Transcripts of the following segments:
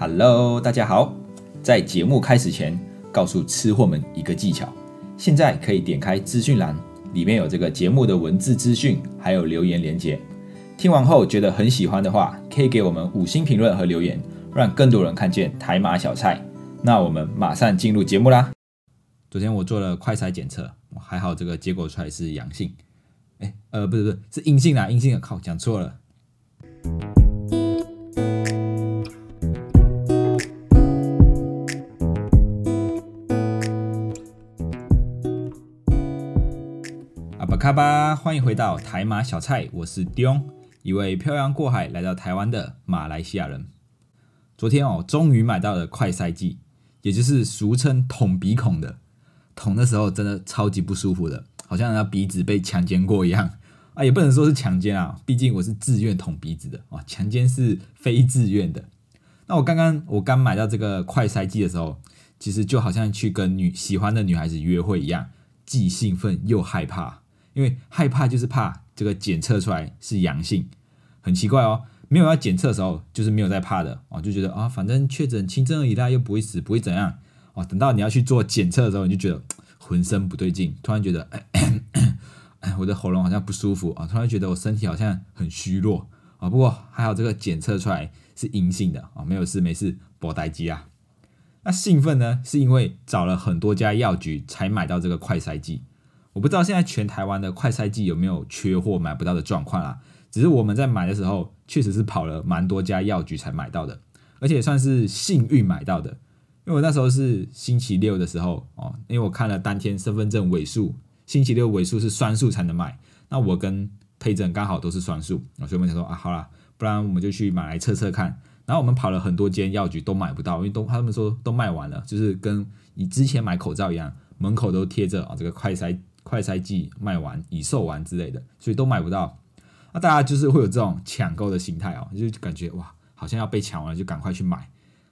Hello，大家好。在节目开始前，告诉吃货们一个技巧：现在可以点开资讯栏，里面有这个节目的文字资讯，还有留言连接。听完后觉得很喜欢的话，可以给我们五星评论和留言，让更多人看见台马小菜。那我们马上进入节目啦。昨天我做了快筛检测，还好这个结果出来是阳性。哎，呃，不是不是，是阴性啊，阴性啊！靠，讲错了。卡巴，欢迎回到台马小菜，我是 Dion，一位漂洋过海来到台湾的马来西亚人。昨天哦，终于买到了快塞剂，也就是俗称捅鼻孔的。捅的时候真的超级不舒服的。好像他鼻子被强奸过一样啊，也不能说是强奸啊，毕竟我是自愿捅鼻子的啊，强奸是非自愿的。那我刚刚我刚买到这个快塞剂的时候，其实就好像去跟女喜欢的女孩子约会一样，既兴奋又害怕，因为害怕就是怕这个检测出来是阳性，很奇怪哦，没有要检测的时候就是没有在怕的哦，就觉得啊，反正确诊轻症而已啦，又不会死，不会怎样哦。等到你要去做检测的时候，你就觉得。浑身不对劲，突然觉得，哎，我的喉咙好像不舒服啊！突然觉得我身体好像很虚弱啊！不过还好，这个检测出来是阴性的啊，没有事没事，博待机啊！那兴奋呢，是因为找了很多家药局才买到这个快筛剂。我不知道现在全台湾的快筛剂有没有缺货买不到的状况啊？只是我们在买的时候，确实是跑了蛮多家药局才买到的，而且算是幸运买到的。因为我那时候是星期六的时候哦，因为我看了当天身份证尾数，星期六尾数是双数才能买。那我跟佩珍刚好都是双数，所以我们想说啊，好了，不然我们就去买来测测看。然后我们跑了很多间药局都买不到，因为都他们说都卖完了，就是跟你之前买口罩一样，门口都贴着啊这个快筛快筛剂卖完已售完之类的，所以都买不到。那大家就是会有这种抢购的心态哦，就感觉哇，好像要被抢完了，就赶快去买。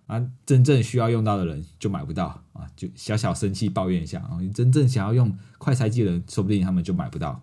啊，真正需要用到的人就买不到啊，就小小生气抱怨一下啊。真正想要用快筛剂的人，说不定他们就买不到。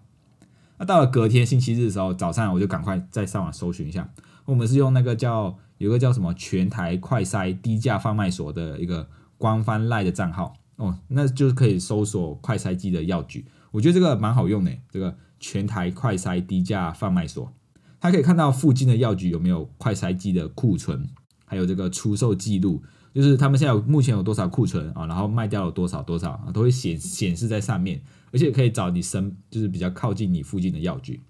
那到了隔天星期日的时候，早上我就赶快再上网搜寻一下。我们是用那个叫有个叫什么全台快筛低价贩卖所的一个官方赖的账号哦，那就是可以搜索快筛剂的药局。我觉得这个蛮好用的，这个全台快筛低价贩卖所，它可以看到附近的药局有没有快筛剂的库存。还有这个出售记录，就是他们现在有目前有多少库存啊，然后卖掉了多少多少啊，都会显显示在上面，而且可以找你身就是比较靠近你附近的药局。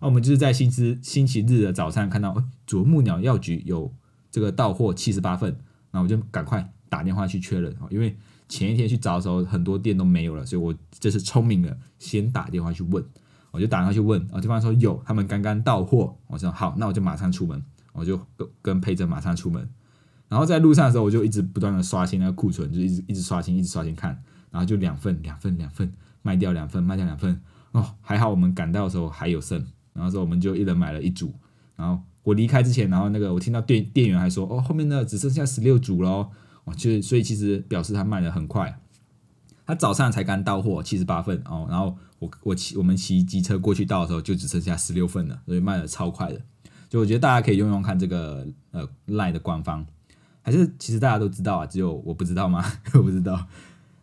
那我们就是在星期星期日的早上看到，啄木鸟药局有这个到货七十八份，那我就赶快打电话去确认啊，因为前一天去找的时候很多店都没有了，所以我这是聪明的，先打电话去问，我就打电话去问啊，对方说有，他们刚刚到货，我说好，那我就马上出门。我就跟跟佩珍马上出门，然后在路上的时候，我就一直不断的刷新那个库存，就一直一直刷新，一直刷新看，然后就两份两份两份卖掉两份卖掉两份。哦，还好我们赶到的时候还有剩，然后说我们就一人买了一组，然后我离开之前，然后那个我听到店店员还说哦后面呢只剩下十六组喽，哦就所以其实表示他卖的很快，他早上才刚到货七十八份哦，然后我我骑我们骑机车过去到的时候就只剩下十六份了，所以卖的超快的。就我觉得大家可以用用看这个呃赖的官方，还是其实大家都知道啊，只有我不知道吗？我不知道。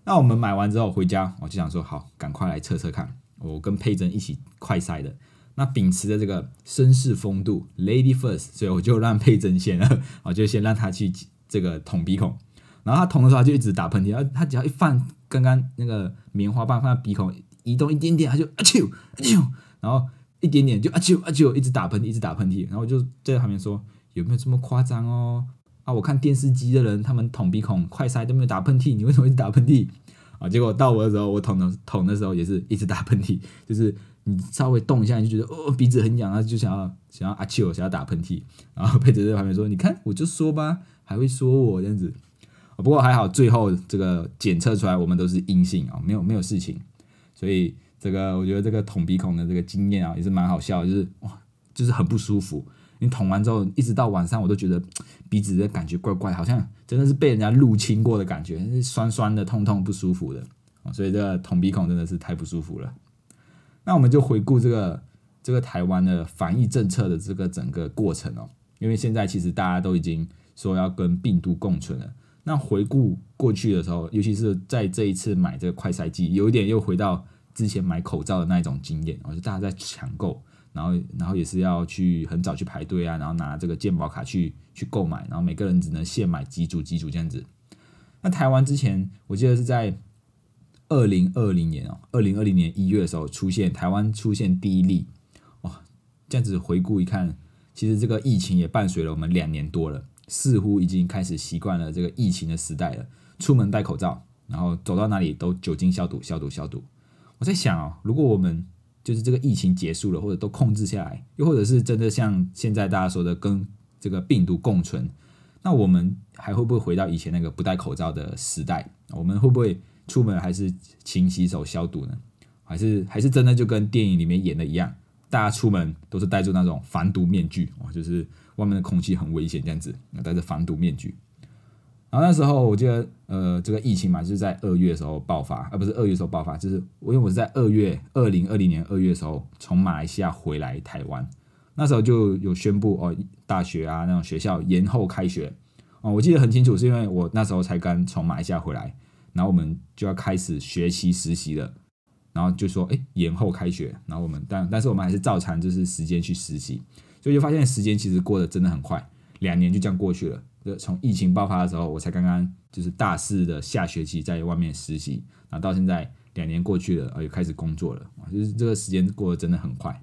那我们买完之后回家，我就想说好，赶快来测测看。我跟佩珍一起快筛的，那秉持着这个绅士风度，lady first，所以我就让佩珍先了，我就先让他去这个捅鼻孔。然后他捅的时候，他就一直打喷嚏，然后他只要一放刚刚那个棉花棒放在鼻孔移动一点点，他就啊啾啊啾，然后。一点点就啊啾啊啾，一直打喷嚏，一直打喷嚏，然后我就在旁边说有没有这么夸张哦？啊，我看电视机的人他们捅鼻孔快塞都没有打喷嚏，你为什么一直打喷嚏？啊，结果到我的时候，我捅的捅的时候也是一直打喷嚏，就是你稍微动一下你就觉得哦鼻子很痒啊，就想要想要啊啾，想要打喷嚏，然后佩子在旁边说你看我就说吧，还会说我这样子，不过还好最后这个检测出来我们都是阴性啊，没有没有事情，所以。这个我觉得这个捅鼻孔的这个经验啊，也是蛮好笑，就是哇，就是很不舒服。你捅完之后，一直到晚上，我都觉得鼻子的感觉怪怪，好像真的是被人家入侵过的感觉，酸酸的、痛痛不舒服的。所以这个捅鼻孔真的是太不舒服了。那我们就回顾这个这个台湾的防疫政策的这个整个过程哦，因为现在其实大家都已经说要跟病毒共存了。那回顾过去的时候，尤其是在这一次买这个快筛剂，有一点又回到之前买口罩的那一种经验，哦，就大家在抢购，然后然后也是要去很早去排队啊，然后拿这个健保卡去去购买，然后每个人只能限买几组几组这样子。那台湾之前我记得是在二零二零年哦，二零二零年一月的时候出现台湾出现第一例，哇，这样子回顾一看，其实这个疫情也伴随了我们两年多了。似乎已经开始习惯了这个疫情的时代了，出门戴口罩，然后走到哪里都酒精消毒、消毒、消毒。我在想哦，如果我们就是这个疫情结束了，或者都控制下来，又或者是真的像现在大家说的跟这个病毒共存，那我们还会不会回到以前那个不戴口罩的时代？我们会不会出门还是勤洗手、消毒呢？还是还是真的就跟电影里面演的一样，大家出门都是戴着那种防毒面具哦，就是。外面的空气很危险，这样子，戴着防毒面具。然后那时候我记得，呃，这个疫情嘛，就是在二月的时候爆发，而不是二月时候爆发，就是我因为我是在二月二零二零年二月的时候从马来西亚回来台湾，那时候就有宣布哦，大学啊那种学校延后开学哦，我记得很清楚，是因为我那时候才刚从马来西亚回来，然后我们就要开始学习实习了，然后就说哎延后开学，然后我们但但是我们还是照常就是时间去实习。所以就发现时间其实过得真的很快，两年就这样过去了。就从疫情爆发的时候，我才刚刚就是大四的下学期在外面实习，然后到现在两年过去了，呃，又开始工作了，就是这个时间过得真的很快。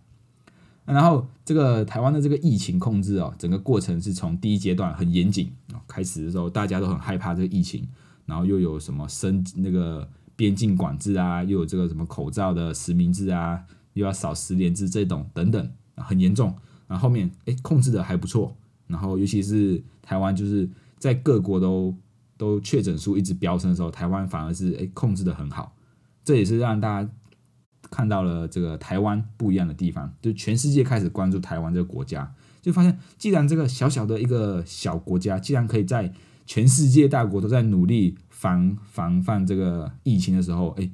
然后这个台湾的这个疫情控制哦，整个过程是从第一阶段很严谨开始的时候，大家都很害怕这个疫情，然后又有什么升那个边境管制啊，又有这个什么口罩的实名制啊，又要扫十连制这种等等，很严重。然后后面哎控制的还不错，然后尤其是台湾就是在各国都都确诊数一直飙升的时候，台湾反而是哎控制的很好，这也是让大家看到了这个台湾不一样的地方，就全世界开始关注台湾这个国家，就发现既然这个小小的一个小国家，既然可以在全世界大国都在努力防防范这个疫情的时候，哎，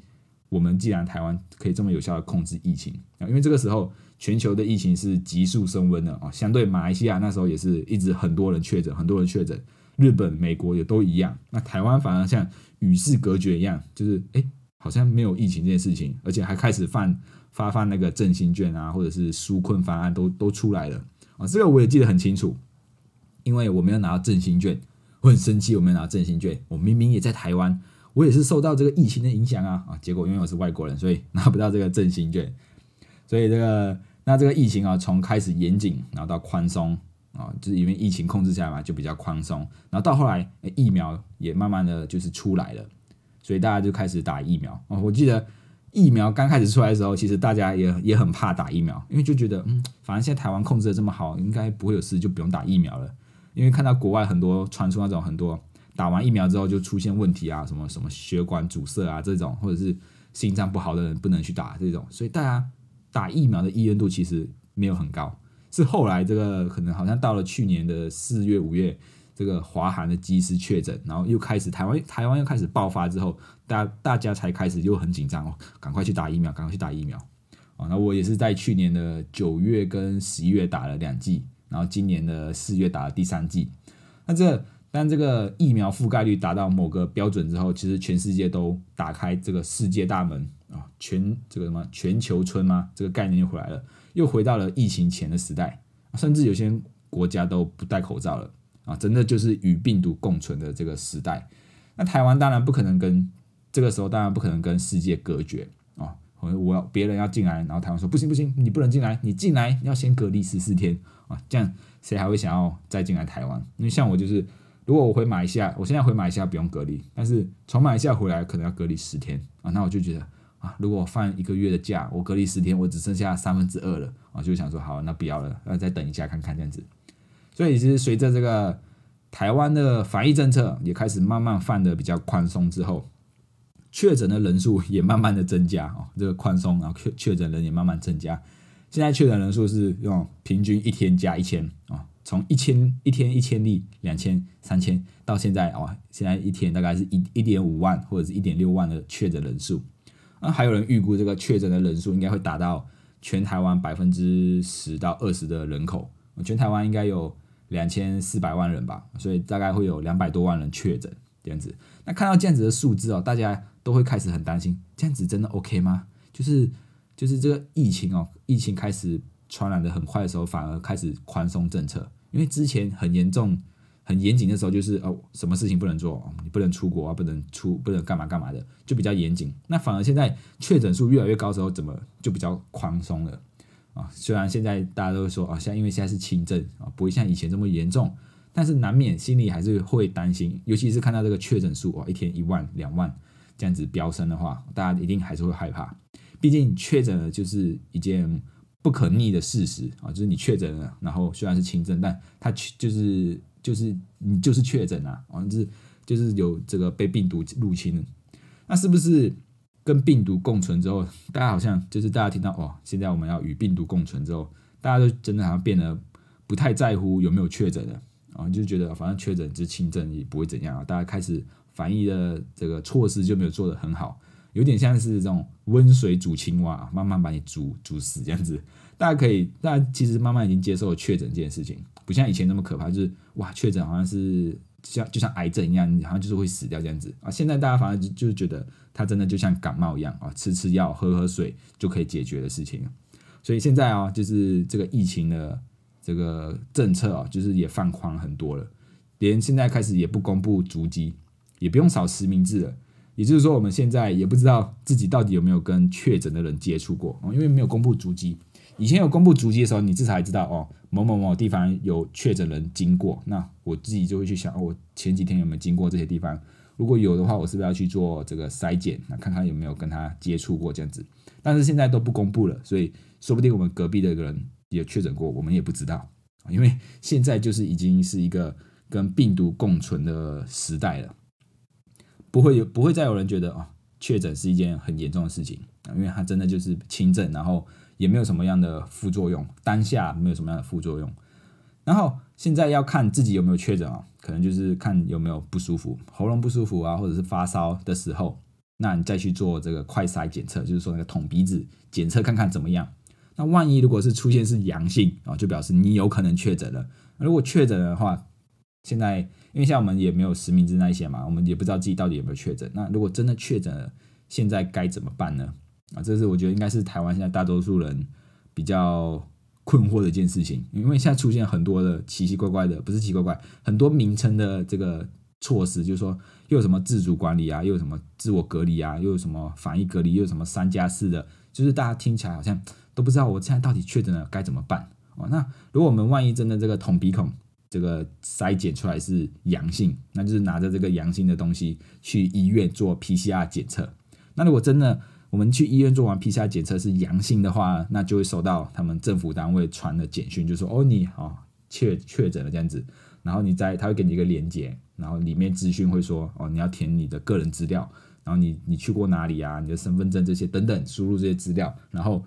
我们既然台湾可以这么有效的控制疫情啊，因为这个时候。全球的疫情是急速升温的啊，相对马来西亚那时候也是一直很多人确诊，很多人确诊，日本、美国也都一样。那台湾反而像与世隔绝一样，就是哎，好像没有疫情这件事情，而且还开始放发放那个振兴券啊，或者是纾困方案都都出来了啊。这个我也记得很清楚，因为我没有拿到振兴券，我很生气，我没有拿振兴券。我明明也在台湾，我也是受到这个疫情的影响啊啊！结果因为我是外国人，所以 拿不到这个振兴券，所以这个。那这个疫情啊，从开始严谨，然后到宽松啊，就是因为疫情控制下来嘛，就比较宽松。然后到后来，疫苗也慢慢的就是出来了，所以大家就开始打疫苗啊。我记得疫苗刚开始出来的时候，其实大家也也很怕打疫苗，因为就觉得嗯，反正现在台湾控制的这么好，应该不会有事，就不用打疫苗了。因为看到国外很多传出那种很多打完疫苗之后就出现问题啊，什么什么血管阻塞啊这种，或者是心脏不好的人不能去打这种，所以大家。打疫苗的意愿度其实没有很高，是后来这个可能好像到了去年的四月五月，这个华航的机师确诊，然后又开始台湾台湾又开始爆发之后，大家大家才开始又很紧张哦，赶快去打疫苗，赶快去打疫苗啊！那我也是在去年的九月跟十一月打了两剂，然后今年的四月打了第三剂。那这当这个疫苗覆盖率达到某个标准之后，其实全世界都打开这个世界大门。啊，全这个什么全球村吗？这个概念又回来了，又回到了疫情前的时代，甚至有些国家都不戴口罩了啊！真的就是与病毒共存的这个时代。那台湾当然不可能跟这个时候当然不可能跟世界隔绝啊！我我要别人要进来，然后台湾说不行不行，你不能进来，你进来要先隔离十四天啊！这样谁还会想要再进来台湾？因为像我就是，如果我回马来西亚，我现在回马来西亚不用隔离，但是从马来西亚回来可能要隔离十天啊！那我就觉得。啊，如果我放一个月的假，我隔离十天，我只剩下三分之二了啊，就想说好，那不要了，那再等一下看看这样子。所以其实随着这个台湾的防疫政策也开始慢慢放的比较宽松之后，确诊的人数也慢慢的增加哦，这个宽松，然后确确诊人也慢慢增加。现在确诊人数是用平均一天加一千啊，从一千一天一千例、两千、三千到现在哦，现在一天大概是一一点五万或者是一点六万的确诊人数。那还有人预估这个确诊的人数应该会达到全台湾百分之十到二十的人口，全台湾应该有两千四百万人吧，所以大概会有两百多万人确诊这样子。那看到这样子的数字哦，大家都会开始很担心，这样子真的 OK 吗？就是就是这个疫情哦，疫情开始传染的很快的时候，反而开始宽松政策，因为之前很严重、很严谨的时候，就是哦，什么事情不能做，你不能出国啊，不能出，不能干嘛干嘛的，就比较严谨。那反而现在确诊数越来越高时候，怎么就比较宽松了啊？虽然现在大家都会说啊，现在因为现在是轻症啊，不会像以前这么严重，但是难免心里还是会担心，尤其是看到这个确诊数哇，一天一万、两万这样子飙升的话，大家一定还是会害怕。毕竟确诊了就是一件不可逆的事实啊，就是你确诊了，然后虽然是轻症，但它就是就是你就是确诊啊，啊，就是就是有这个被病毒入侵了。那是不是跟病毒共存之后，大家好像就是大家听到哦，现在我们要与病毒共存之后，大家都真的好像变得不太在乎有没有确诊了啊，就觉得反正确诊是轻症也不会怎样啊，大家开始防疫的这个措施就没有做得很好。有点像是这种温水煮青蛙，慢慢把你煮煮死这样子。大家可以，大家其实慢慢已经接受了确诊这件事情，不像以前那么可怕，就是哇，确诊好像是像就像癌症一样，你好像就是会死掉这样子啊。现在大家反而就就是觉得它真的就像感冒一样啊，吃吃药、喝喝水就可以解决的事情。所以现在啊，就是这个疫情的这个政策啊，就是也放宽很多了，连现在开始也不公布足迹，也不用扫实名制了。也就是说，我们现在也不知道自己到底有没有跟确诊的人接触过哦，因为没有公布足迹。以前有公布足迹的时候，你至少还知道哦，某某某地方有确诊人经过。那我自己就会去想，我前几天有没有经过这些地方？如果有的话，我是不是要去做这个筛检，那看看有没有跟他接触过这样子？但是现在都不公布了，所以说不定我们隔壁的一个人也确诊过，我们也不知道。因为现在就是已经是一个跟病毒共存的时代了。不会有，不会再有人觉得啊，确诊是一件很严重的事情，因为它真的就是轻症，然后也没有什么样的副作用，当下没有什么样的副作用。然后现在要看自己有没有确诊啊，可能就是看有没有不舒服，喉咙不舒服啊，或者是发烧的时候，那你再去做这个快筛检测，就是说那个捅鼻子检测看看怎么样。那万一如果是出现是阳性啊，就表示你有可能确诊了。如果确诊的话，现在，因为像我们也没有实名制那些嘛，我们也不知道自己到底有没有确诊。那如果真的确诊了，现在该怎么办呢？啊，这是我觉得应该是台湾现在大多数人比较困惑的一件事情。因为现在出现很多的奇奇怪怪的，不是奇怪怪，很多名称的这个措施，就是说又有什么自主管理啊，又有什么自我隔离啊，又有什么防疫隔离，又有什么三加四的，就是大家听起来好像都不知道我现在到底确诊了该怎么办哦。那如果我们万一真的这个捅鼻孔，这个筛检出来是阳性，那就是拿着这个阳性的东西去医院做 PCR 检测。那如果真的我们去医院做完 PCR 检测是阳性的话，那就会收到他们政府单位传的简讯，就说哦你哦确确诊了这样子。然后你在他会给你一个连接，然后里面资讯会说哦你要填你的个人资料，然后你你去过哪里啊，你的身份证这些等等，输入这些资料，然后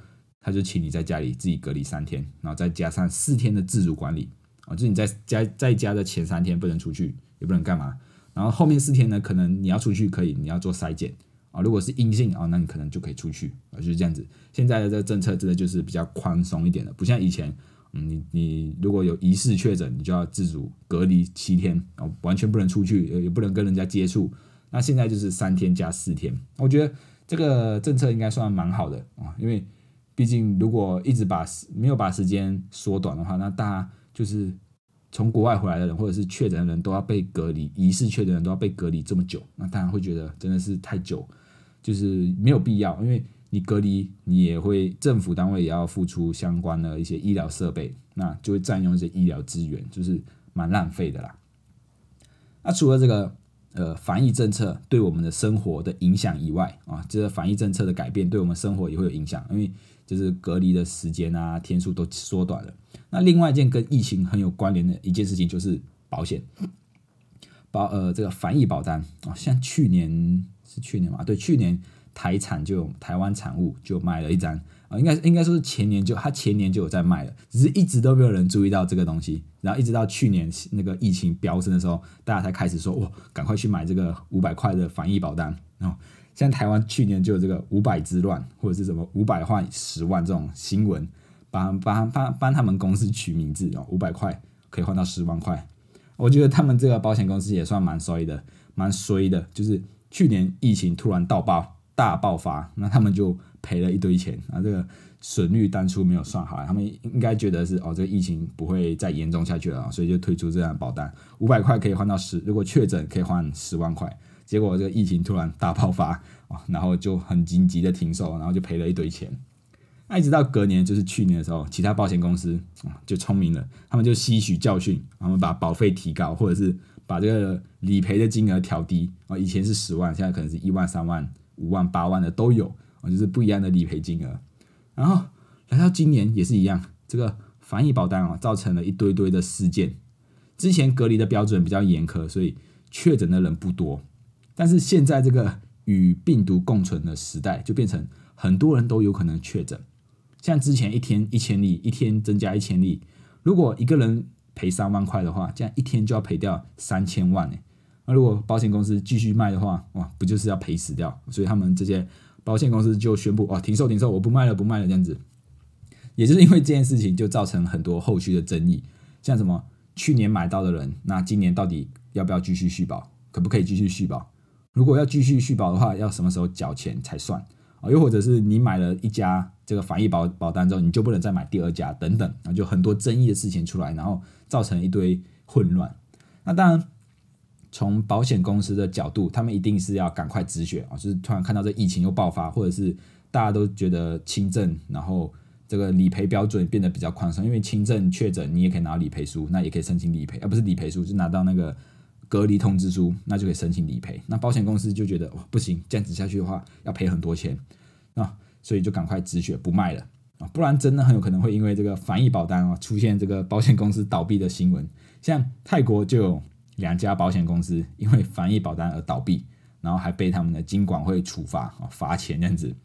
他就请你在家里自己隔离三天，然后再加上四天的自主管理。啊，就是你在家在家的前三天不能出去，也不能干嘛。然后后面四天呢，可能你要出去可以，你要做筛检啊。如果是阴性啊，那你可能就可以出去啊，就是这样子。现在的这个政策真的就是比较宽松一点的，不像以前，嗯，你你如果有疑似确诊，你就要自主隔离七天啊，完全不能出去，也不能跟人家接触。那现在就是三天加四天，我觉得这个政策应该算蛮好的啊，因为毕竟如果一直把没有把时间缩短的话，那大家。就是从国外回来的人，或者是确诊的人都要被隔离，疑似确诊的人都要被隔离这么久，那当然会觉得真的是太久，就是没有必要。因为你隔离，你也会政府单位也要付出相关的一些医疗设备，那就会占用一些医疗资源，就是蛮浪费的啦。那除了这个呃防疫政策对我们的生活的影响以外啊，这个防疫政策的改变对我们生活也会有影响，因为就是隔离的时间啊天数都缩短了。那另外一件跟疫情很有关联的一件事情就是保险，保呃这个防疫保单啊，像去年是去年嘛，对，去年台产就台湾产物就卖了一张啊，应该应该说是前年就他前年就有在卖了，只是一直都没有人注意到这个东西，然后一直到去年那个疫情飙升的时候，大家才开始说哇，赶快去买这个五百块的防疫保单哦。像台湾去年就有这个五百之乱或者是什么五百换十万这种新闻。帮帮帮帮他们公司取名字哦，五百块可以换到十万块。我觉得他们这个保险公司也算蛮衰的，蛮衰的。就是去年疫情突然到爆大爆发，那他们就赔了一堆钱啊，这个损率当初没有算好，他们应该觉得是哦，这个疫情不会再严重下去了，所以就推出这样保单，五百块可以换到十，如果确诊可以换十万块。结果这个疫情突然大爆发啊，然后就很紧急的停售，然后就赔了一堆钱。那一直到隔年，就是去年的时候，其他保险公司啊就聪明了，他们就吸取教训，他们把保费提高，或者是把这个理赔的金额调低啊。以前是十万，现在可能是一万、三万、五万、八万的都有啊，就是不一样的理赔金额。然后来到今年也是一样，这个防疫保单啊，造成了一堆堆的事件。之前隔离的标准比较严苛，所以确诊的人不多。但是现在这个与病毒共存的时代，就变成很多人都有可能确诊。像之前一天一千例，一天增加一千例，如果一个人赔三万块的话，这样一天就要赔掉三千万呢。那如果保险公司继续卖的话，哇，不就是要赔死掉？所以他们这些保险公司就宣布，哦，停售停售，我不卖了不卖了这样子。也就是因为这件事情，就造成很多后续的争议，像什么去年买到的人，那今年到底要不要继续续保？可不可以继续续保？如果要继续续保的话，要什么时候缴钱才算？啊，又或者是你买了一家这个防疫保保单之后，你就不能再买第二家等等，啊，就很多争议的事情出来，然后造成一堆混乱。那当然，从保险公司的角度，他们一定是要赶快止血啊，就是突然看到这疫情又爆发，或者是大家都觉得轻症，然后这个理赔标准变得比较宽松，因为轻症确诊你也可以拿理赔书，那也可以申请理赔，而不是理赔书，就拿到那个隔离通知书，那就可以申请理赔。那保险公司就觉得哇不行，这样子下去的话要赔很多钱。啊，所以就赶快止血不卖了啊，不然真的很有可能会因为这个防疫保单啊出现这个保险公司倒闭的新闻。像泰国就有两家保险公司因为防疫保单而倒闭，然后还被他们的金管会处罚啊罚钱这样子。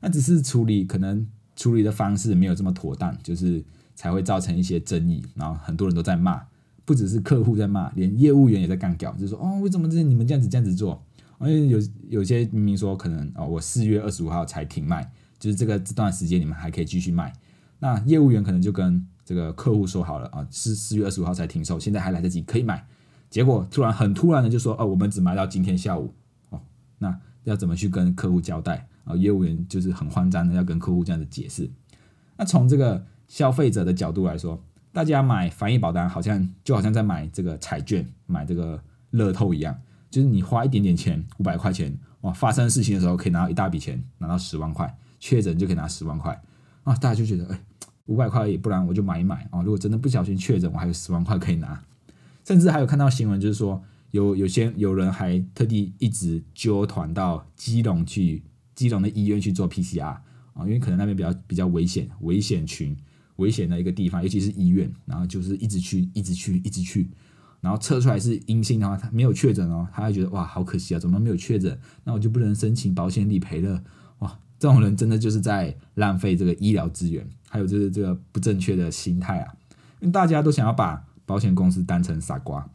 那只是处理可能处理的方式没有这么妥当，就是才会造成一些争议，然后很多人都在骂，不只是客户在骂，连业务员也在干掉，就是说哦为什么这你们这样子这样子做？因为有有些明明说可能哦，我四月二十五号才停卖，就是这个这段时间你们还可以继续卖。那业务员可能就跟这个客户说好了啊，是四月二十五号才停售，现在还来得及可以买。结果突然很突然的就说哦，我们只卖到今天下午哦，那要怎么去跟客户交代啊？业务员就是很慌张的要跟客户这样子解释。那从这个消费者的角度来说，大家买防疫保单好像就好像在买这个彩券、买这个乐透一样。就是你花一点点钱，五百块钱，哇，发生事情的时候可以拿到一大笔钱，拿到十万块，确诊就可以拿十万块，啊，大家就觉得，哎，五百块而已，不然我就买一买啊。如果真的不小心确诊，我还有十万块可以拿。甚至还有看到新闻，就是说有有些有人还特地一直揪团到基隆去，基隆的医院去做 PCR 啊，因为可能那边比较比较危险，危险群，危险的一个地方，尤其是医院，然后就是一直去，一直去，一直去。然后测出来是阴性的话，他没有确诊哦，他还觉得哇好可惜啊，怎么没有确诊？那我就不能申请保险理赔了哇！这种人真的就是在浪费这个医疗资源，还有就是这个不正确的心态啊！因为大家都想要把保险公司当成傻瓜，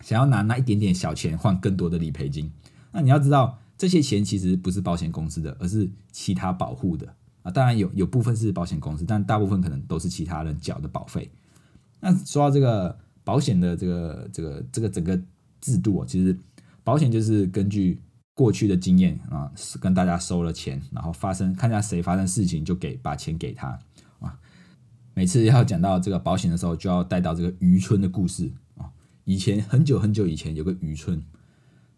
想要拿那一点点小钱换更多的理赔金。那你要知道，这些钱其实不是保险公司的，而是其他保护的啊。当然有有部分是保险公司，但大部分可能都是其他人缴的保费。那说到这个。保险的这个这个这个整个制度啊，其实保险就是根据过去的经验啊，跟大家收了钱，然后发生看下谁发生事情就给把钱给他啊。每次要讲到这个保险的时候，就要带到这个渔村的故事啊。以前很久很久以前有个渔村，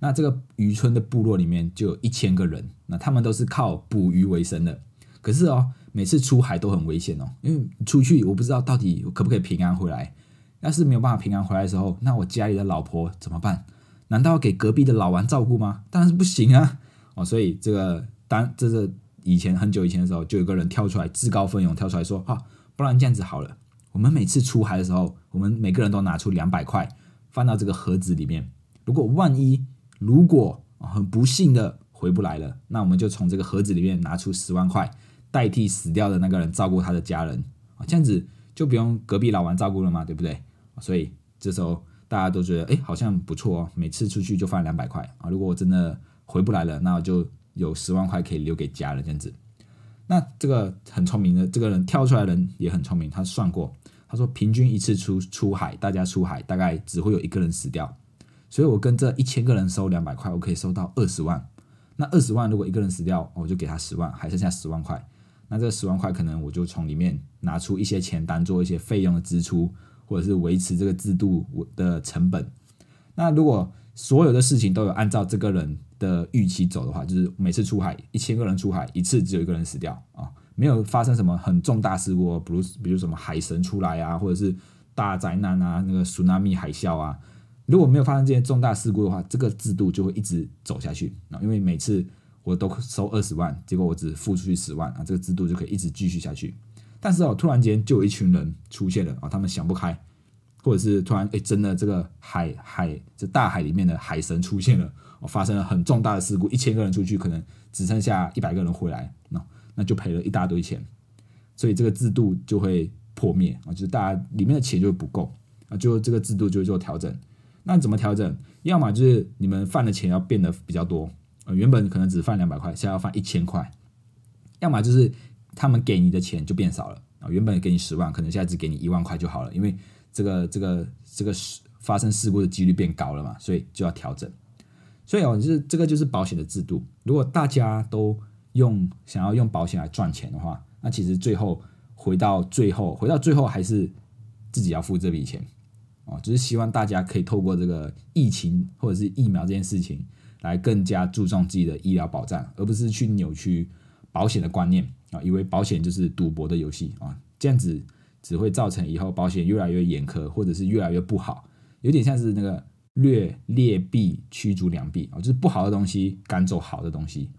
那这个渔村的部落里面就有一千个人，那他们都是靠捕鱼为生的。可是哦，每次出海都很危险哦，因为出去我不知道到底可不可以平安回来。要是没有办法平安回来的时候，那我家里的老婆怎么办？难道要给隔壁的老王照顾吗？当然是不行啊！哦，所以这个当这是以前很久以前的时候，就有个人跳出来自告奋勇跳出来说：啊，不然这样子好了，我们每次出海的时候，我们每个人都拿出两百块放到这个盒子里面。如果万一如果很不幸的回不来了，那我们就从这个盒子里面拿出十万块，代替死掉的那个人照顾他的家人啊，这样子就不用隔壁老王照顾了嘛，对不对？所以这时候大家都觉得，哎，好像不错哦。每次出去就放两百块啊。如果我真的回不来了，那我就有十万块可以留给家人这样子。那这个很聪明的这个人跳出来的人也很聪明，他算过，他说平均一次出出海，大家出海大概只会有一个人死掉，所以我跟这一千个人收两百块，我可以收到二十万。那二十万如果一个人死掉，我就给他十万，还剩下十万块。那这十万块可能我就从里面拿出一些钱当做一些费用的支出，或者是维持这个制度的成本。那如果所有的事情都有按照这个人的预期走的话，就是每次出海一千个人出海，一次只有一个人死掉啊，没有发生什么很重大事故，比如比如什么海神出来啊，或者是大灾难啊，那个苏纳米海啸啊。如果没有发生这些重大事故的话，这个制度就会一直走下去啊。因为每次我都收二十万，结果我只付出去十万啊，这个制度就可以一直继续下去。但是哦，突然间就有一群人出现了啊，他们想不开，或者是突然哎，真的这个海海这大海里面的海神出现了，哦，发生了很重大的事故，一千个人出去可能只剩下一百个人回来，那那就赔了一大堆钱，所以这个制度就会破灭啊，就是大家里面的钱就不够啊，就这个制度就会做调整。那怎么调整？要么就是你们犯的钱要变得比较多，原本可能只放两百块，现在要放一千块；要么就是他们给你的钱就变少了啊，原本给你十万，可能现在只给你一万块就好了，因为这个这个这个事发生事故的几率变高了嘛，所以就要调整。所以哦，就是这个就是保险的制度。如果大家都用想要用保险来赚钱的话，那其实最后回到最后，回到最后还是自己要付这笔钱。哦，只是希望大家可以透过这个疫情或者是疫苗这件事情，来更加注重自己的医疗保障，而不是去扭曲保险的观念啊，以为保险就是赌博的游戏啊，这样子只会造成以后保险越来越严苛，或者是越来越不好，有点像是那个劣劣币驱逐良币啊，就是不好的东西赶走好的东西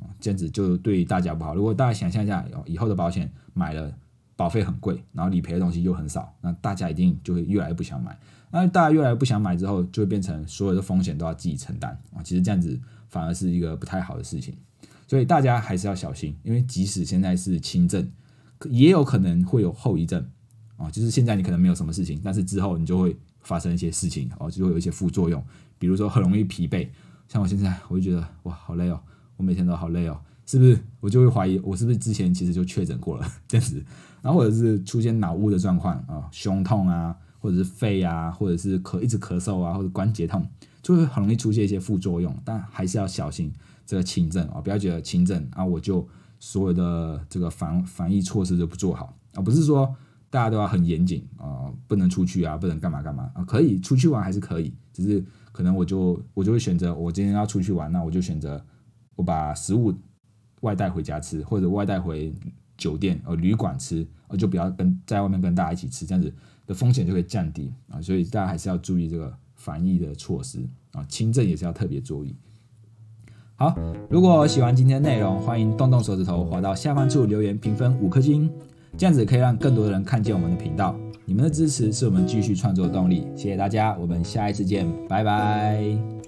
啊，这样子就对大家不好。如果大家想象一下，以后的保险买了。保费很贵，然后理赔的东西又很少，那大家一定就会越来越不想买。那大家越来越不想买之后，就会变成所有的风险都要自己承担啊。其实这样子反而是一个不太好的事情，所以大家还是要小心，因为即使现在是轻症，也有可能会有后遗症啊。就是现在你可能没有什么事情，但是之后你就会发生一些事情哦，就会有一些副作用，比如说很容易疲惫。像我现在，我就觉得哇，好累哦，我每天都好累哦。是不是我就会怀疑我是不是之前其实就确诊过了这样子，然后或者是出现脑雾的状况啊，胸痛啊，或者是肺啊，或者是咳一直咳嗽啊，或者关节痛，就会很容易出现一些副作用。但还是要小心这个轻症啊，不要觉得轻症啊，我就所有的这个防防疫措施都不做好啊，不是说大家都要很严谨啊，不能出去啊，不能干嘛干嘛啊，可以出去玩还是可以，只是可能我就我就会选择我今天要出去玩，那我就选择我把食物。外带回家吃，或者外带回酒店呃旅馆吃，呃就不要跟在外面跟大家一起吃，这样子的风险就会降低啊。所以大家还是要注意这个防疫的措施啊，轻症也是要特别注意。好，如果喜欢今天的内容，欢迎动动手指头滑到下方处留言评分五颗星，这样子可以让更多的人看见我们的频道。你们的支持是我们继续创作的动力，谢谢大家，我们下一次见，拜拜。